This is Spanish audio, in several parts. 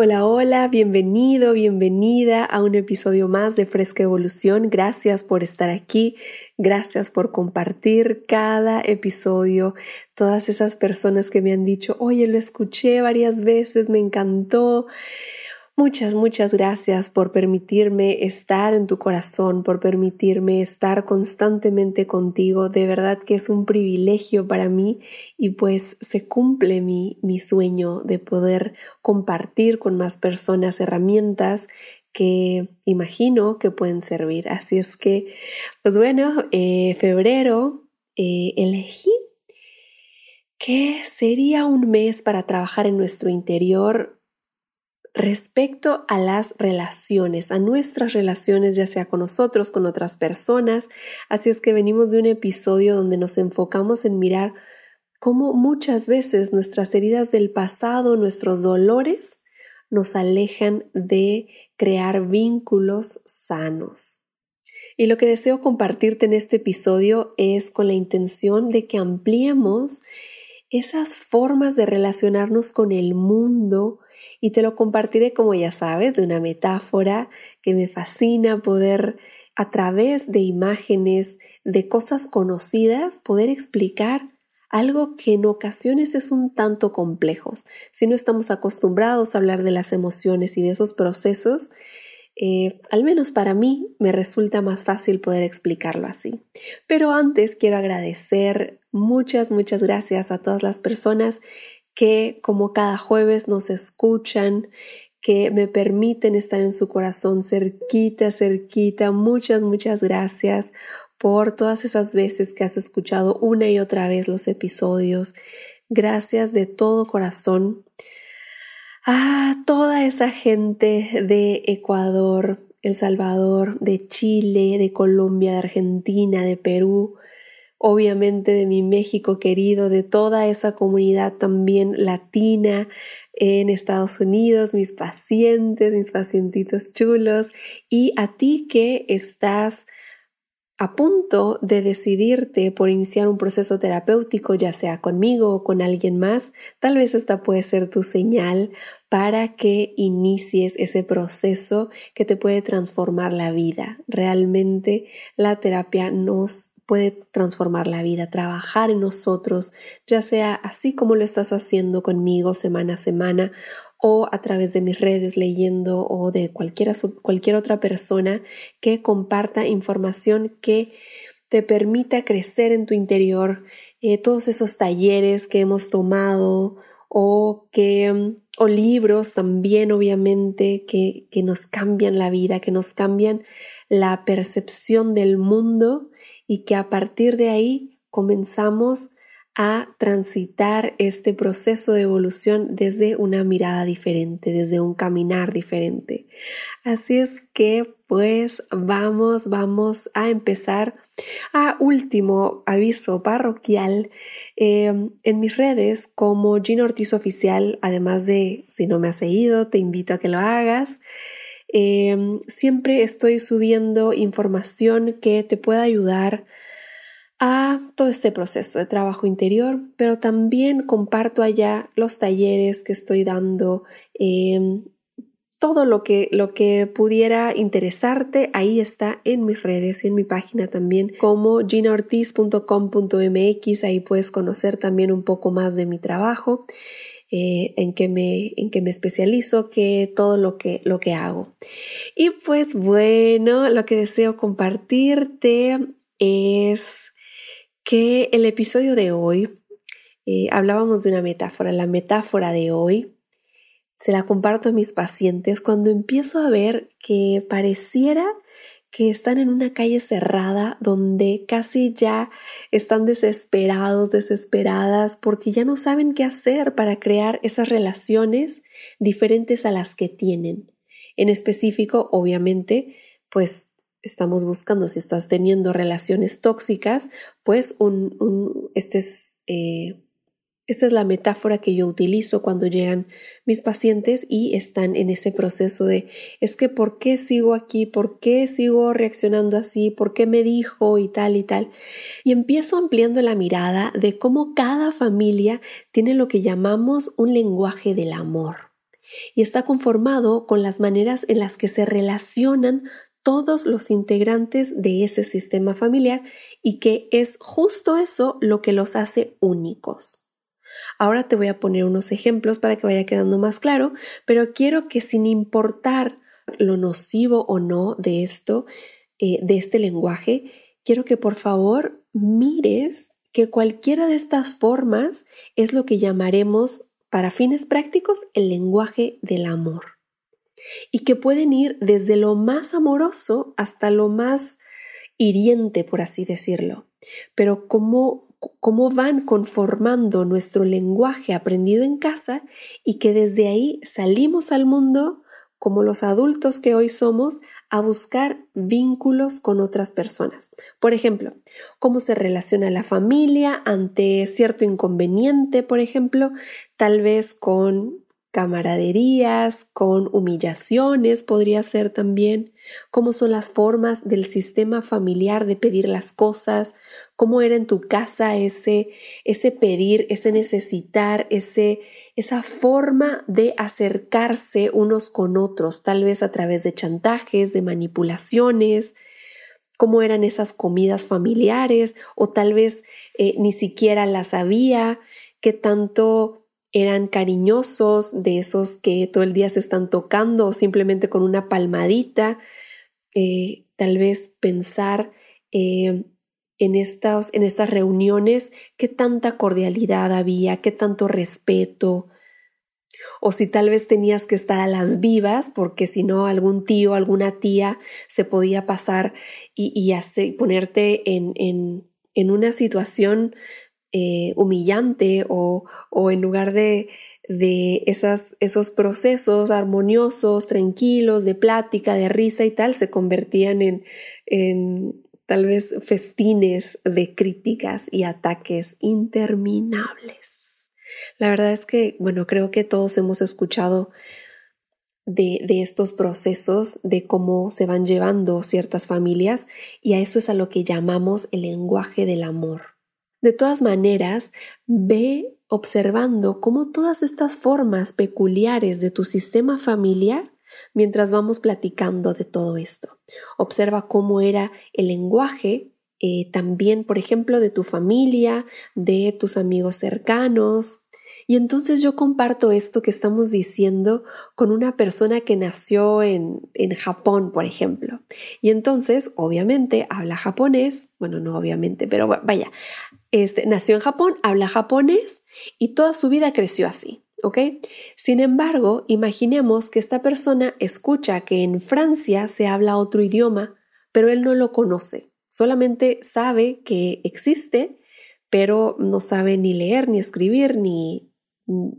Hola, hola, bienvenido, bienvenida a un episodio más de Fresca Evolución. Gracias por estar aquí, gracias por compartir cada episodio. Todas esas personas que me han dicho, oye, lo escuché varias veces, me encantó. Muchas, muchas gracias por permitirme estar en tu corazón, por permitirme estar constantemente contigo. De verdad que es un privilegio para mí y pues se cumple mi, mi sueño de poder compartir con más personas herramientas que imagino que pueden servir. Así es que, pues bueno, eh, febrero eh, elegí que sería un mes para trabajar en nuestro interior respecto a las relaciones, a nuestras relaciones, ya sea con nosotros, con otras personas. Así es que venimos de un episodio donde nos enfocamos en mirar cómo muchas veces nuestras heridas del pasado, nuestros dolores, nos alejan de crear vínculos sanos. Y lo que deseo compartirte en este episodio es con la intención de que ampliemos esas formas de relacionarnos con el mundo, y te lo compartiré como ya sabes, de una metáfora que me fascina poder a través de imágenes, de cosas conocidas, poder explicar algo que en ocasiones es un tanto complejo. Si no estamos acostumbrados a hablar de las emociones y de esos procesos, eh, al menos para mí me resulta más fácil poder explicarlo así. Pero antes quiero agradecer muchas, muchas gracias a todas las personas que como cada jueves nos escuchan, que me permiten estar en su corazón cerquita, cerquita. Muchas, muchas gracias por todas esas veces que has escuchado una y otra vez los episodios. Gracias de todo corazón a toda esa gente de Ecuador, El Salvador, de Chile, de Colombia, de Argentina, de Perú, obviamente de mi México querido, de toda esa comunidad también latina en Estados Unidos, mis pacientes, mis pacientitos chulos, y a ti que estás a punto de decidirte por iniciar un proceso terapéutico, ya sea conmigo o con alguien más, tal vez esta puede ser tu señal para que inicies ese proceso que te puede transformar la vida. Realmente la terapia nos puede transformar la vida, trabajar en nosotros, ya sea así como lo estás haciendo conmigo semana a semana o a través de mis redes leyendo o de cualquier, cualquier otra persona que comparta información que te permita crecer en tu interior, eh, todos esos talleres que hemos tomado o que o libros también obviamente que, que nos cambian la vida, que nos cambian la percepción del mundo y que a partir de ahí comenzamos a transitar este proceso de evolución desde una mirada diferente, desde un caminar diferente. Así es que pues vamos, vamos a empezar. A último aviso parroquial em, en mis redes como Gina Ortiz Oficial, además de si no me has seguido, te invito a que lo hagas. Em, siempre estoy subiendo información que te pueda ayudar a todo este proceso de trabajo interior, pero también comparto allá los talleres que estoy dando, em, todo lo que, lo que pudiera interesarte, ahí está en mis redes y en mi página también, como ginaortiz.com.mx, ahí puedes conocer también un poco más de mi trabajo. Eh, en, que me, en me especializo, que todo lo que, lo que hago. Y pues bueno, lo que deseo compartirte es que el episodio de hoy eh, hablábamos de una metáfora. La metáfora de hoy se la comparto a mis pacientes cuando empiezo a ver que pareciera que están en una calle cerrada donde casi ya están desesperados, desesperadas, porque ya no saben qué hacer para crear esas relaciones diferentes a las que tienen. En específico, obviamente, pues estamos buscando, si estás teniendo relaciones tóxicas, pues un, un este es, eh, esta es la metáfora que yo utilizo cuando llegan mis pacientes y están en ese proceso de, es que ¿por qué sigo aquí? ¿Por qué sigo reaccionando así? ¿Por qué me dijo y tal y tal? Y empiezo ampliando la mirada de cómo cada familia tiene lo que llamamos un lenguaje del amor. Y está conformado con las maneras en las que se relacionan todos los integrantes de ese sistema familiar y que es justo eso lo que los hace únicos. Ahora te voy a poner unos ejemplos para que vaya quedando más claro, pero quiero que sin importar lo nocivo o no de esto, eh, de este lenguaje, quiero que por favor mires que cualquiera de estas formas es lo que llamaremos, para fines prácticos, el lenguaje del amor y que pueden ir desde lo más amoroso hasta lo más hiriente, por así decirlo. Pero cómo, cómo van conformando nuestro lenguaje aprendido en casa y que desde ahí salimos al mundo como los adultos que hoy somos, a buscar vínculos con otras personas. Por ejemplo, cómo se relaciona la familia ante cierto inconveniente, por ejemplo, tal vez con camaraderías, con humillaciones podría ser también, cómo son las formas del sistema familiar de pedir las cosas, cómo era en tu casa ese, ese pedir, ese necesitar, ese, esa forma de acercarse unos con otros, tal vez a través de chantajes, de manipulaciones, cómo eran esas comidas familiares o tal vez eh, ni siquiera las había, qué tanto eran cariñosos, de esos que todo el día se están tocando o simplemente con una palmadita, eh, tal vez pensar eh, en, estas, en estas reuniones qué tanta cordialidad había, qué tanto respeto, o si tal vez tenías que estar a las vivas, porque si no algún tío, alguna tía se podía pasar y, y ponerte en, en, en una situación eh, humillante o, o, en lugar de, de esas, esos procesos armoniosos, tranquilos, de plática, de risa y tal, se convertían en, en tal vez festines de críticas y ataques interminables. La verdad es que, bueno, creo que todos hemos escuchado de, de, estos procesos, de cómo se van llevando ciertas familias, y a eso es a lo que llamamos el lenguaje del amor. De todas maneras, ve observando cómo todas estas formas peculiares de tu sistema familiar mientras vamos platicando de todo esto. Observa cómo era el lenguaje eh, también, por ejemplo, de tu familia, de tus amigos cercanos, y entonces yo comparto esto que estamos diciendo con una persona que nació en, en Japón, por ejemplo. Y entonces, obviamente, habla japonés, bueno, no obviamente, pero vaya, este, nació en Japón, habla japonés y toda su vida creció así. ¿Ok? Sin embargo, imaginemos que esta persona escucha que en Francia se habla otro idioma, pero él no lo conoce, solamente sabe que existe, pero no sabe ni leer, ni escribir, ni,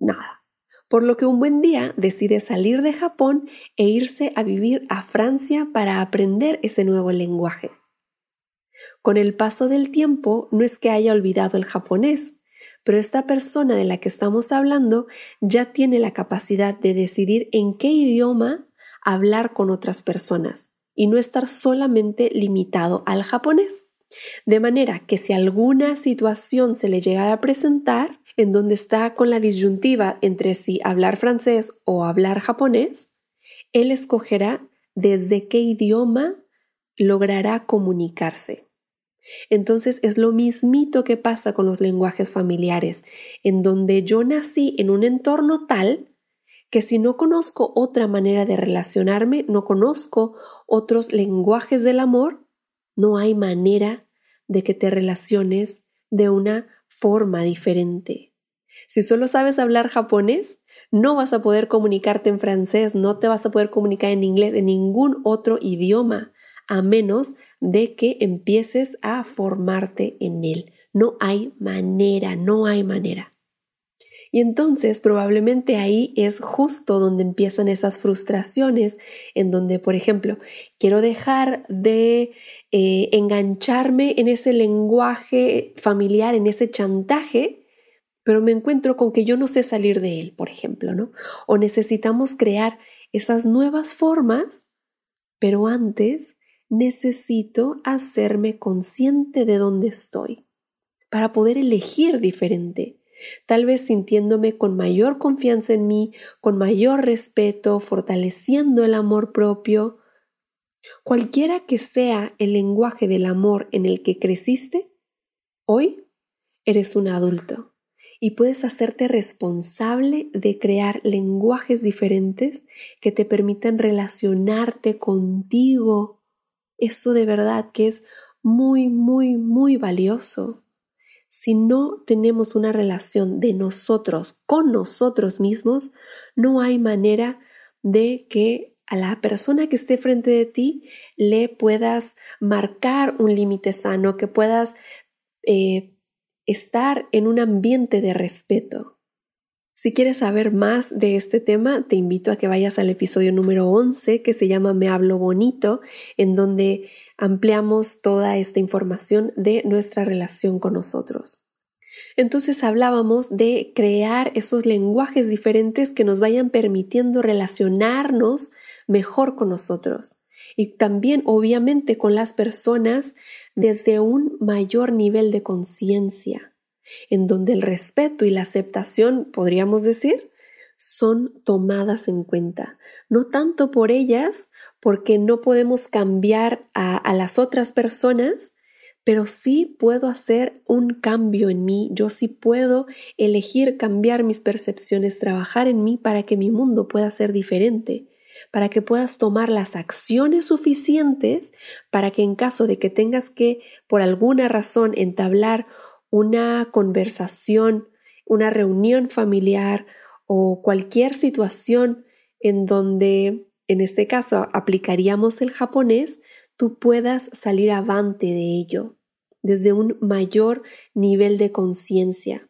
nada. Por lo que un buen día decide salir de Japón e irse a vivir a Francia para aprender ese nuevo lenguaje. Con el paso del tiempo no es que haya olvidado el japonés, pero esta persona de la que estamos hablando ya tiene la capacidad de decidir en qué idioma hablar con otras personas y no estar solamente limitado al japonés. De manera que si alguna situación se le llegara a presentar, en donde está con la disyuntiva entre si hablar francés o hablar japonés, él escogerá desde qué idioma logrará comunicarse. Entonces es lo mismito que pasa con los lenguajes familiares, en donde yo nací en un entorno tal que si no conozco otra manera de relacionarme, no conozco otros lenguajes del amor, no hay manera de que te relaciones de una forma diferente. Si solo sabes hablar japonés, no vas a poder comunicarte en francés, no te vas a poder comunicar en inglés, en ningún otro idioma, a menos de que empieces a formarte en él. No hay manera, no hay manera. Y entonces probablemente ahí es justo donde empiezan esas frustraciones, en donde, por ejemplo, quiero dejar de eh, engancharme en ese lenguaje familiar, en ese chantaje, pero me encuentro con que yo no sé salir de él, por ejemplo, ¿no? O necesitamos crear esas nuevas formas, pero antes necesito hacerme consciente de dónde estoy para poder elegir diferente, tal vez sintiéndome con mayor confianza en mí, con mayor respeto, fortaleciendo el amor propio. Cualquiera que sea el lenguaje del amor en el que creciste, hoy eres un adulto y puedes hacerte responsable de crear lenguajes diferentes que te permitan relacionarte contigo. Eso de verdad que es muy, muy, muy valioso si no tenemos una relación de nosotros con nosotros mismos, no hay manera de que a la persona que esté frente de ti le puedas marcar un límite sano, que puedas eh, estar en un ambiente de respeto. Si quieres saber más de este tema, te invito a que vayas al episodio número 11 que se llama Me hablo bonito, en donde ampliamos toda esta información de nuestra relación con nosotros. Entonces hablábamos de crear esos lenguajes diferentes que nos vayan permitiendo relacionarnos mejor con nosotros y también obviamente con las personas desde un mayor nivel de conciencia en donde el respeto y la aceptación, podríamos decir, son tomadas en cuenta. No tanto por ellas, porque no podemos cambiar a, las otras personas, pero sí puedo hacer un cambio en mí, yo sí puedo elegir cambiar mis percepciones, trabajar en mí para que mi mundo pueda ser diferente, para que puedas tomar las acciones suficientes para que en caso de que tengas que, por alguna razón, entablar una conversación, una reunión familiar o cualquier situación en donde, en este caso, aplicaríamos el japonés, tú puedas salir avante de ello desde un mayor nivel de conciencia.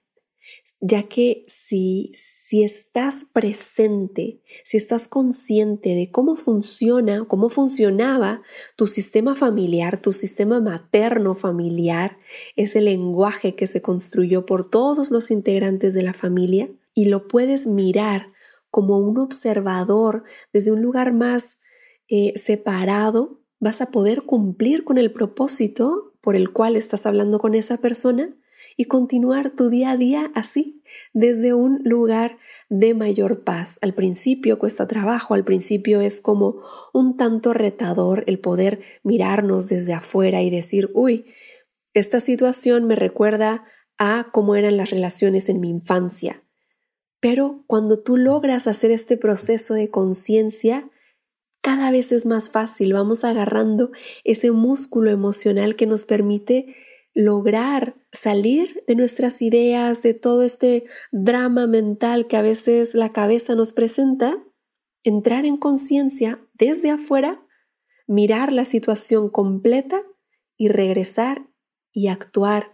Ya que si, si estás presente, si estás consciente de cómo funciona, cómo funcionaba tu sistema familiar, tu sistema materno familiar, ese lenguaje que se construyó por todos los integrantes de la familia, y lo puedes mirar como un observador desde un lugar más eh, separado, vas a poder cumplir con el propósito por el cual estás hablando con esa persona y continuar tu día a día así, desde un lugar de mayor paz. Al principio cuesta trabajo, al principio es como un tanto retador el poder mirarnos desde afuera y decir, uy, esta situación me recuerda a cómo eran las relaciones en mi infancia. Pero cuando tú logras hacer este proceso de conciencia, cada vez es más fácil, vamos agarrando ese músculo emocional que nos permite lograr salir de nuestras ideas, de todo este drama mental que a veces la cabeza nos presenta, entrar en conciencia desde afuera, mirar la situación completa y regresar y actuar.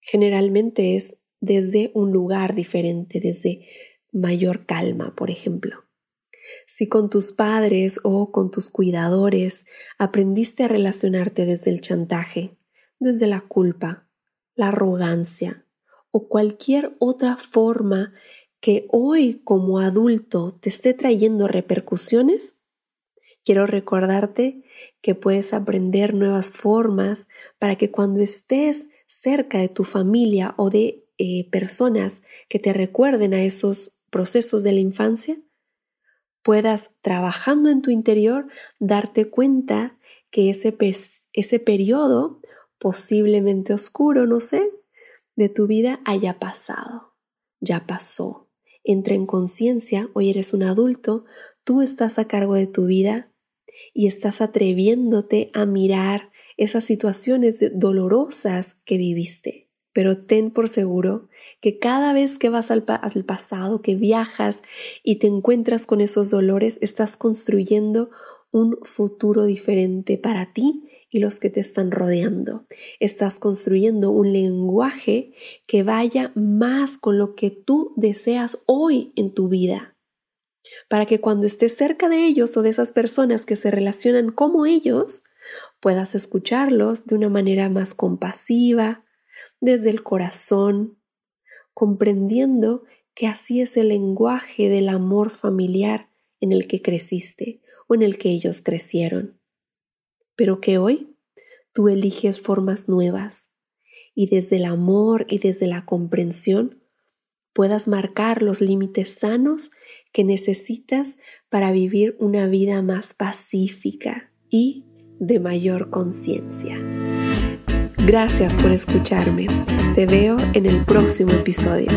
Generalmente es desde un lugar diferente, desde mayor calma, por ejemplo. Si con tus padres o con tus cuidadores aprendiste a relacionarte desde el chantaje, desde la culpa, la arrogancia o cualquier otra forma que hoy como adulto te esté trayendo repercusiones, quiero recordarte que puedes aprender nuevas formas para que cuando estés cerca de tu familia o de eh, personas que te recuerden a esos procesos de la infancia, puedas, trabajando en tu interior, darte cuenta que ese, ese periodo posiblemente oscuro, no sé, de tu vida haya pasado. Ya pasó. Entra en conciencia, hoy eres un adulto, tú estás a cargo de tu vida y estás atreviéndote a mirar esas situaciones dolorosas que viviste. Pero ten por seguro que cada vez que vas al, al, pasado, que viajas y te encuentras con esos dolores, estás construyendo un futuro diferente para ti y los que te están rodeando. Estás construyendo un lenguaje que vaya más con lo que tú deseas hoy en tu vida. Para que cuando estés cerca de ellos o de esas personas que se relacionan como ellos, puedas escucharlos de una manera más compasiva, desde el corazón, comprendiendo que así es el lenguaje del amor familiar en el que creciste o en el que ellos crecieron. Pero que hoy tú eliges formas nuevas y desde el amor y desde la comprensión puedas marcar los límites sanos que necesitas para vivir una vida más pacífica y de mayor conciencia. Gracias por escucharme. Te veo en el próximo episodio.